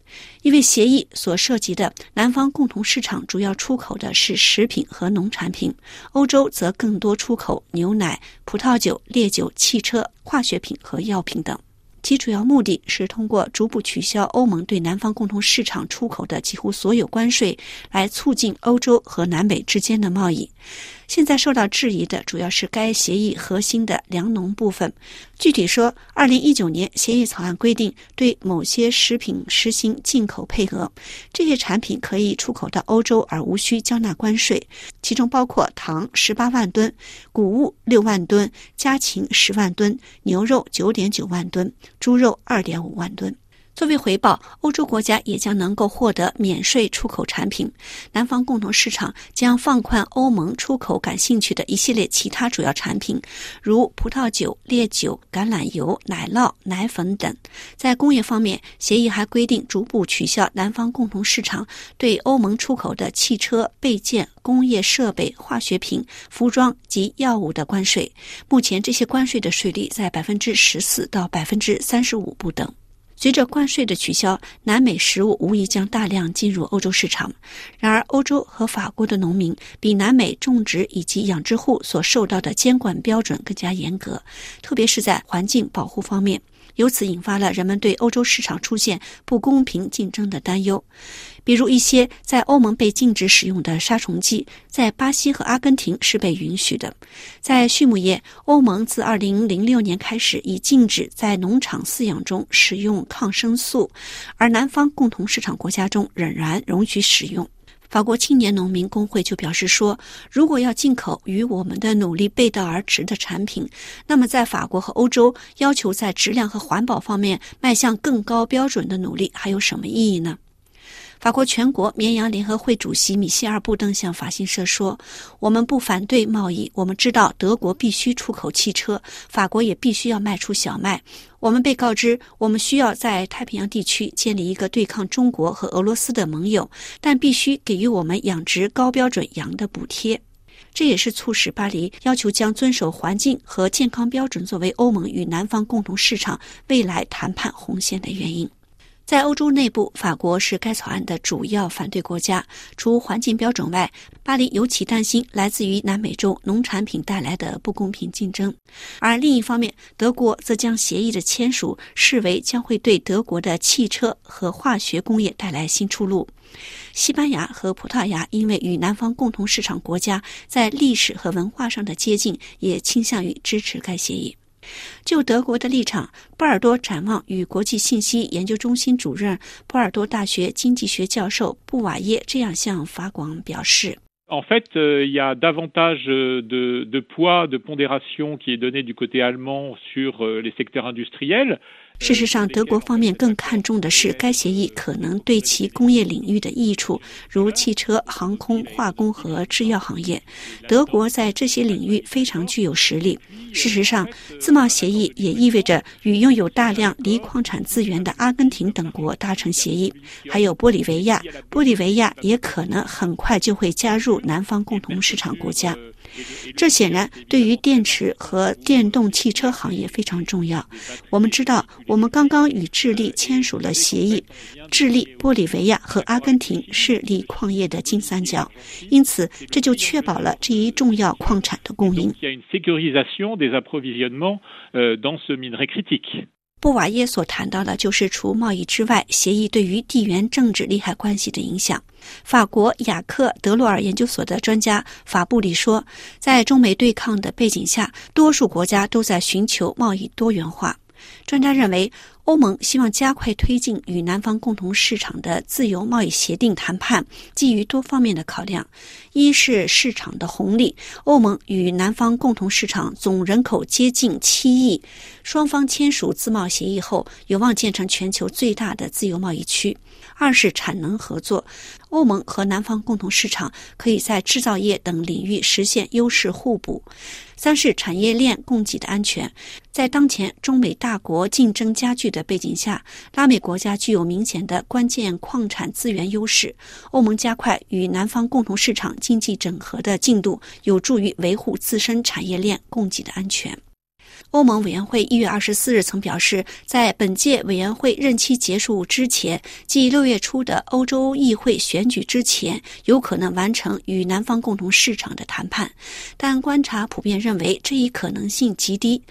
因为协议所涉及的南方共同市场主要出口的是食品和农产品，欧洲则更多出口牛奶、葡萄酒、烈酒、汽车、化学品和药品等。其主要目的是通过逐步取消欧盟对南方共同市场出口的几乎所有关税，来促进欧洲和南美之间的贸易。现在受到质疑的主要是该协议核心的粮农部分。具体说，二零一九年协议草案规定对某些食品实行进口配额，这些产品可以出口到欧洲而无需交纳关税，其中包括糖十八万吨、谷物六万吨、家禽十万吨、牛肉九点九万吨、猪肉二点五万吨。作为回报，欧洲国家也将能够获得免税出口产品。南方共同市场将放宽欧盟出口感兴趣的一系列其他主要产品，如葡萄酒、烈酒、橄榄油、奶酪、奶粉等。在工业方面，协议还规定逐步取消南方共同市场对欧盟出口的汽车备件、工业设备、化学品、服装及药物的关税。目前，这些关税的税率在百分之十四到百分之三十五不等。随着关税的取消，南美食物无疑将大量进入欧洲市场。然而，欧洲和法国的农民比南美种植以及养殖户所受到的监管标准更加严格，特别是在环境保护方面。由此引发了人们对欧洲市场出现不公平竞争的担忧。比如，一些在欧盟被禁止使用的杀虫剂，在巴西和阿根廷是被允许的。在畜牧业，欧盟自2006年开始已禁止在农场饲养中使用抗生素，而南方共同市场国家中仍然容许使用。法国青年农民工会就表示说，如果要进口与我们的努力背道而驰的产品，那么在法国和欧洲要求在质量和环保方面迈向更高标准的努力还有什么意义呢？法国全国绵羊联合会主席米歇尔·布登向法新社说：“我们不反对贸易，我们知道德国必须出口汽车，法国也必须要卖出小麦。我们被告知，我们需要在太平洋地区建立一个对抗中国和俄罗斯的盟友，但必须给予我们养殖高标准羊的补贴。这也是促使巴黎要求将遵守环境和健康标准作为欧盟与南方共同市场未来谈判红线的原因。”在欧洲内部，法国是该草案的主要反对国家。除环境标准外，巴黎尤其担心来自于南美洲农产品带来的不公平竞争。而另一方面，德国则将协议的签署视为将会对德国的汽车和化学工业带来新出路。西班牙和葡萄牙因为与南方共同市场国家在历史和文化上的接近，也倾向于支持该协议。就德国的立场，波尔多展望与国际信息研究中心主任、波尔多大学经济学教授布瓦耶这样向法广表示：“En fait, il y a davantage de de poids de pondération qui est donné du côté allemand sur les secteurs industriels。”事实上，德国方面更看重的是该协议可能对其工业领域的益处，如汽车、航空、化工和制药行业。德国在这些领域非常具有实力。事实上，自贸协议也意味着与拥有大量锂矿产资源的阿根廷等国达成协议，还有玻利维亚。玻利维亚也可能很快就会加入南方共同市场国家。这显然对于电池和电动汽车行业非常重要。我们知道，我们刚刚与智利签署了协议，智利、玻利维亚和阿根廷是锂矿业的金三角，因此这就确保了这一重要矿产的供应。布瓦耶所谈到的就是除贸易之外，协议对于地缘政治利害关系的影响。法国雅克德洛尔研究所的专家法布里说，在中美对抗的背景下，多数国家都在寻求贸易多元化。专家认为。欧盟希望加快推进与南方共同市场的自由贸易协定谈判，基于多方面的考量：一是市场的红利，欧盟与南方共同市场总人口接近七亿，双方签署自贸协议后，有望建成全球最大的自由贸易区；二是产能合作，欧盟和南方共同市场可以在制造业等领域实现优势互补；三是产业链供给的安全，在当前中美大国竞争加剧的。背景下，拉美国家具有明显的关键矿产资源优势。欧盟加快与南方共同市场经济整合的进度，有助于维护自身产业链供给的安全。欧盟委员会一月二十四日曾表示，在本届委员会任期结束之前，即六月初的欧洲议会选举之前，有可能完成与南方共同市场的谈判。但观察普遍认为，这一可能性极低。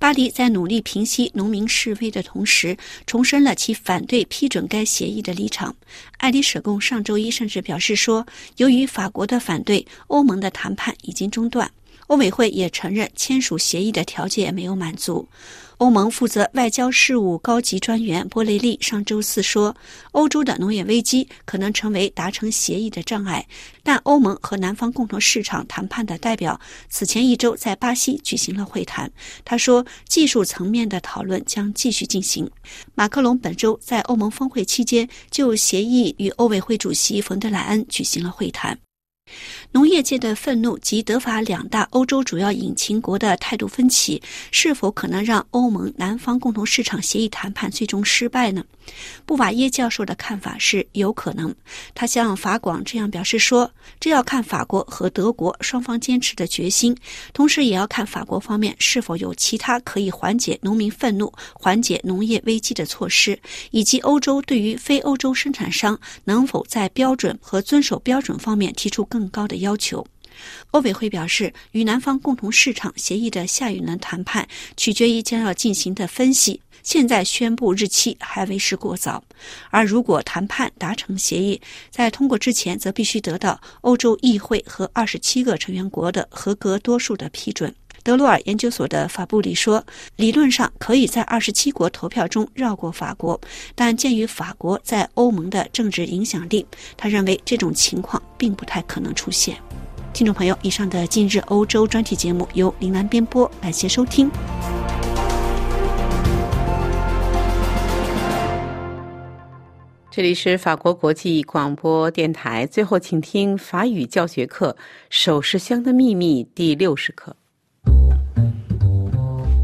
巴黎在努力平息农民示威的同时，重申了其反对批准该协议的立场。爱迪舍贡上周一甚至表示说，由于法国的反对，欧盟的谈判已经中断。欧委会也承认签署协议的条件没有满足。欧盟负责外交事务高级专员波雷利上周四说：“欧洲的农业危机可能成为达成协议的障碍。”但欧盟和南方共同市场谈判的代表此前一周在巴西举行了会谈。他说：“技术层面的讨论将继续进行。”马克龙本周在欧盟峰会期间就协议与欧委会主席冯德莱恩举行了会谈。农业界的愤怒及德法两大欧洲主要引擎国的态度分歧，是否可能让欧盟南方共同市场协议谈判最终失败呢？布瓦耶教授的看法是有可能。他向法广这样表示说：“这要看法国和德国双方坚持的决心，同时也要看法国方面是否有其他可以缓解农民愤怒、缓解农业危机的措施，以及欧洲对于非欧洲生产商能否在标准和遵守标准方面提出更。”更高的要求，欧委会表示，与南方共同市场协议的下一轮谈判取决于将要进行的分析。现在宣布日期还为时过早，而如果谈判达成协议，在通过之前，则必须得到欧洲议会和二十七个成员国的合格多数的批准。德洛尔研究所的法布里说：“理论上可以在二十七国投票中绕过法国，但鉴于法国在欧盟的政治影响力，他认为这种情况并不太可能出现。”听众朋友，以上的今日欧洲专题节目由林兰编播，感谢收听。这里是法国国际广播电台，最后请听法语教学课《首饰箱的秘密》第六十课。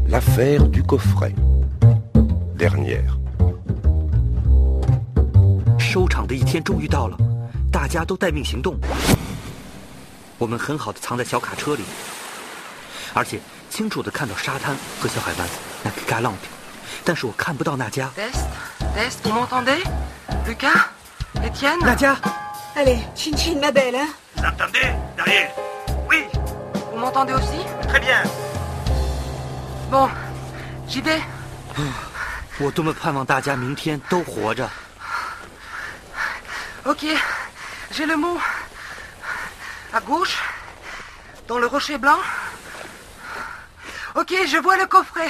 L'affaire du coffret. Dernière. 收场的一天终于到了，大家都待命行动。我们很好的藏在小卡车里，而且清楚的看到沙滩和小海湾那个嘎浪的，但是我看不到那家。Test, vous m'entendez, Lucas, Etienne? 那家。Allez, chin chin, ma belle, hein? Vous entendez, derrière? Oui. Vous m'entendez aussi? Très bien. Bon, j'y vais. (sighs) 我多么盼望大家明天都活着。Ok, j'ai le mot. À gauche, dans le rocher blanc. Ok, je vois le coffret.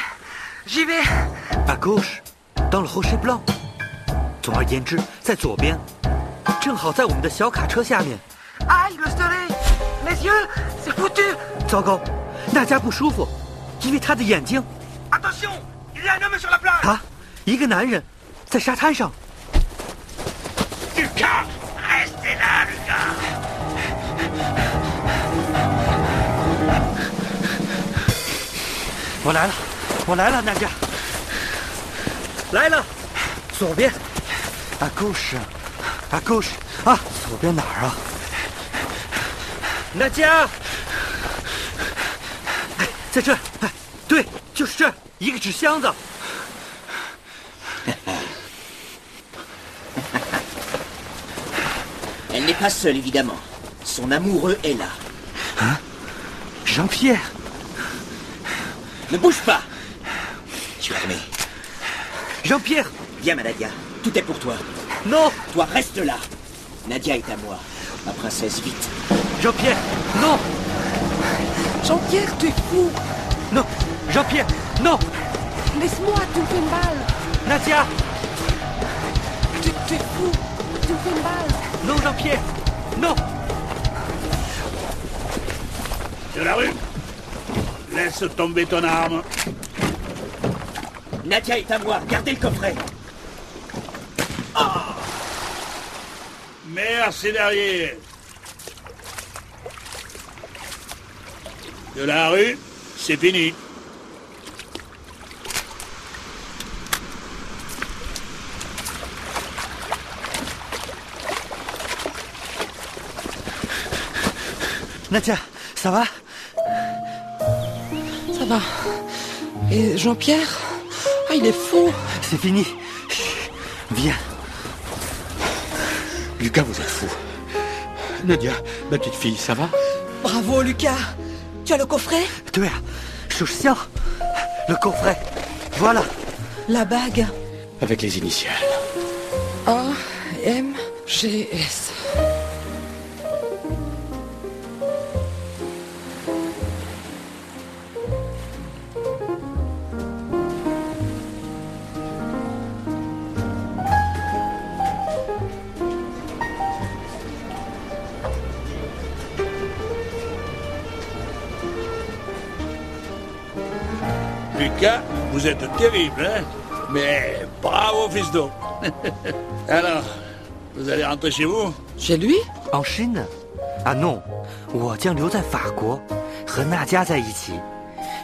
J'y vais. À gauche, dans le rocher blanc. 总而言之，在左边，正好在我们的小卡车下面。Aïe, le soleil, mes yeux, c'est foutu. 糟糕， 那家不舒服。因为他的眼睛。他，一个男人，在沙滩上。我来了，我来了，那家。来了，左边。啊，故事，啊，故事，啊，左边哪儿啊？那家。在这，哎，对，就是这一个纸箱子。(laughs) Elle n'est pas seule, évidemment. Son amoureux est là. Hein Jean-Pierre Ne bouge pas Tu as aimé. Jean-Pierre Viens, ma Nadia. Tout est pour toi. Non Toi, reste là. Nadia est à moi. Ma princesse, vite. Jean-Pierre Non Jean-Pierre, tu es fou. Non Jean-Pierre Non. Laisse-moi, tu me fais mal Nadia. Tu, tu es fou. Tu me fais mal Non, Jean-Pierre Non. De la rue. Laisse tomber ton arme. Nadia est à moi. Gardez le coffret. Ah. Merci derrière. De la rue, c'est fini. Nadia, ça va? Ça va. Et Jean-Pierre? Ah, il est fou C'est fini. Chut. Viens. Lucas, vous êtes fou. Nadia, ma petite fille, ça va? Bravo, Lucas Tu as le coffret Tu es, je tiens. Le coffret. Voilà. La bague. Avec les initiales. A, M, G, S. êtes terrible, hein Mais bravo, fils d'eau. Alors, vous allez rentrer chez vous Chez lui En Chine 啊，no，我将留在法国，和娜佳在一起。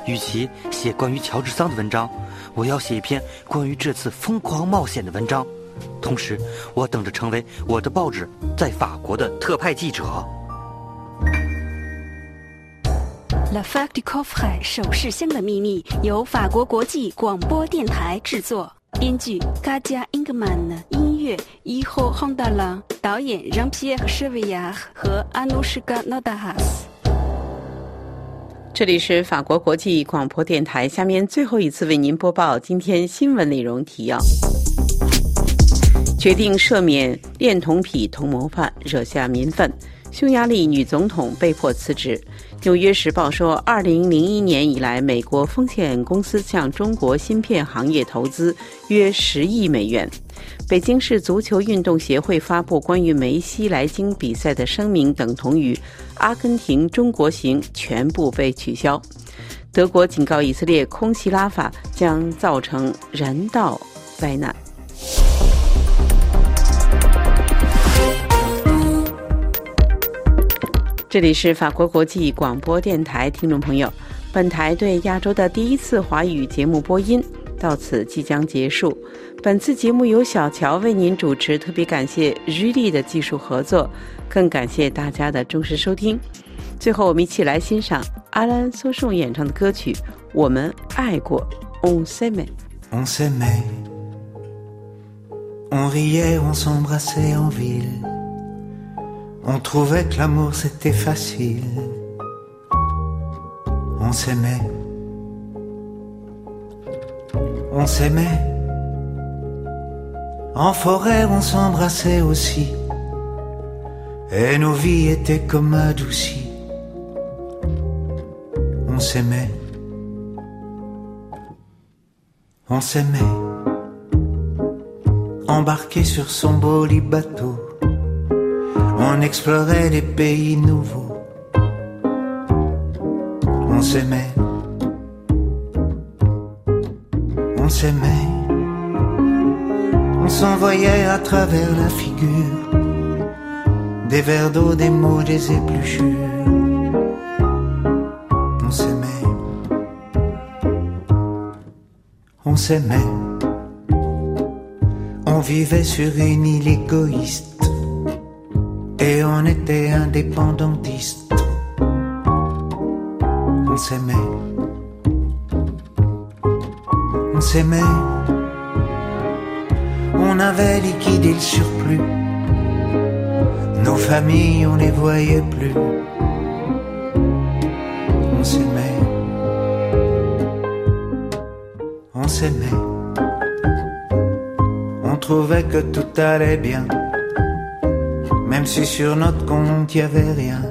与其写关于乔治桑的文章，我要写一篇关于这次疯狂冒险的文章。同时，我等着成为我的报纸在法国的特派记者。《La Facture Haut》首饰箱的秘密由法国国际广播电台制作，编剧 Gaja Ingman 音乐 Eko Hondalan，导演让皮埃尔·舍维亚和阿努什卡·诺达哈斯。这里是法国国际广播电台，下面最后一次为您播报今天新闻内容提要：决定赦免恋童癖同谋犯，惹下民愤。匈牙利女总统被迫辞职。《纽约时报》说，二零零一年以来，美国风险公司向中国芯片行业投资约十亿美元。北京市足球运动协会发布关于梅西来京比赛的声明，等同于阿根廷中国行全部被取消。德国警告以色列，空袭拉法将造成人道灾难。这里是法国国际广播电台，听众朋友，本台对亚洲的第一次华语节目播音到此即将结束。本次节目由小乔为您主持，特别感谢日丽的技术合作，更感谢大家的忠实收听。最后，我们一起来欣赏阿兰·苏颂演唱的歌曲《我们爱过》。On s'aimait, on riait, on s'embrassait en ville. On trouvait que l'amour c'était facile. On s'aimait. On s'aimait. En forêt on s'embrassait aussi. Et nos vies étaient comme adoucies. On s'aimait. On s'aimait. Embarqué sur son beau lit bateau. On explorait des pays nouveaux. On s'aimait. On s'aimait. On s'envoyait à travers la figure des vers d'eau, des mots, des épluchures. On s'aimait. On s'aimait. On vivait sur une île égoïste on était indépendantistes. On s'aimait. On s'aimait. On avait liquidé le surplus. Nos familles, on les voyait plus. On s'aimait. On s'aimait. trouvait que tout allait bien, même si sur notre compte y avait rien.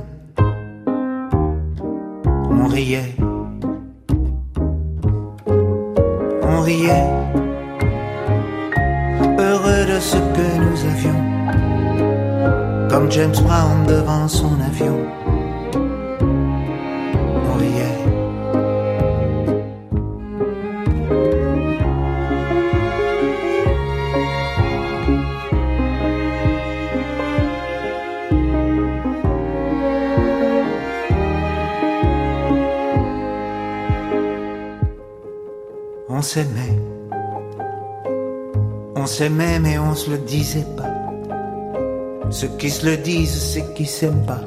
Se le disait pas. Ceux qui se le disent, c'est qui s'aiment pas.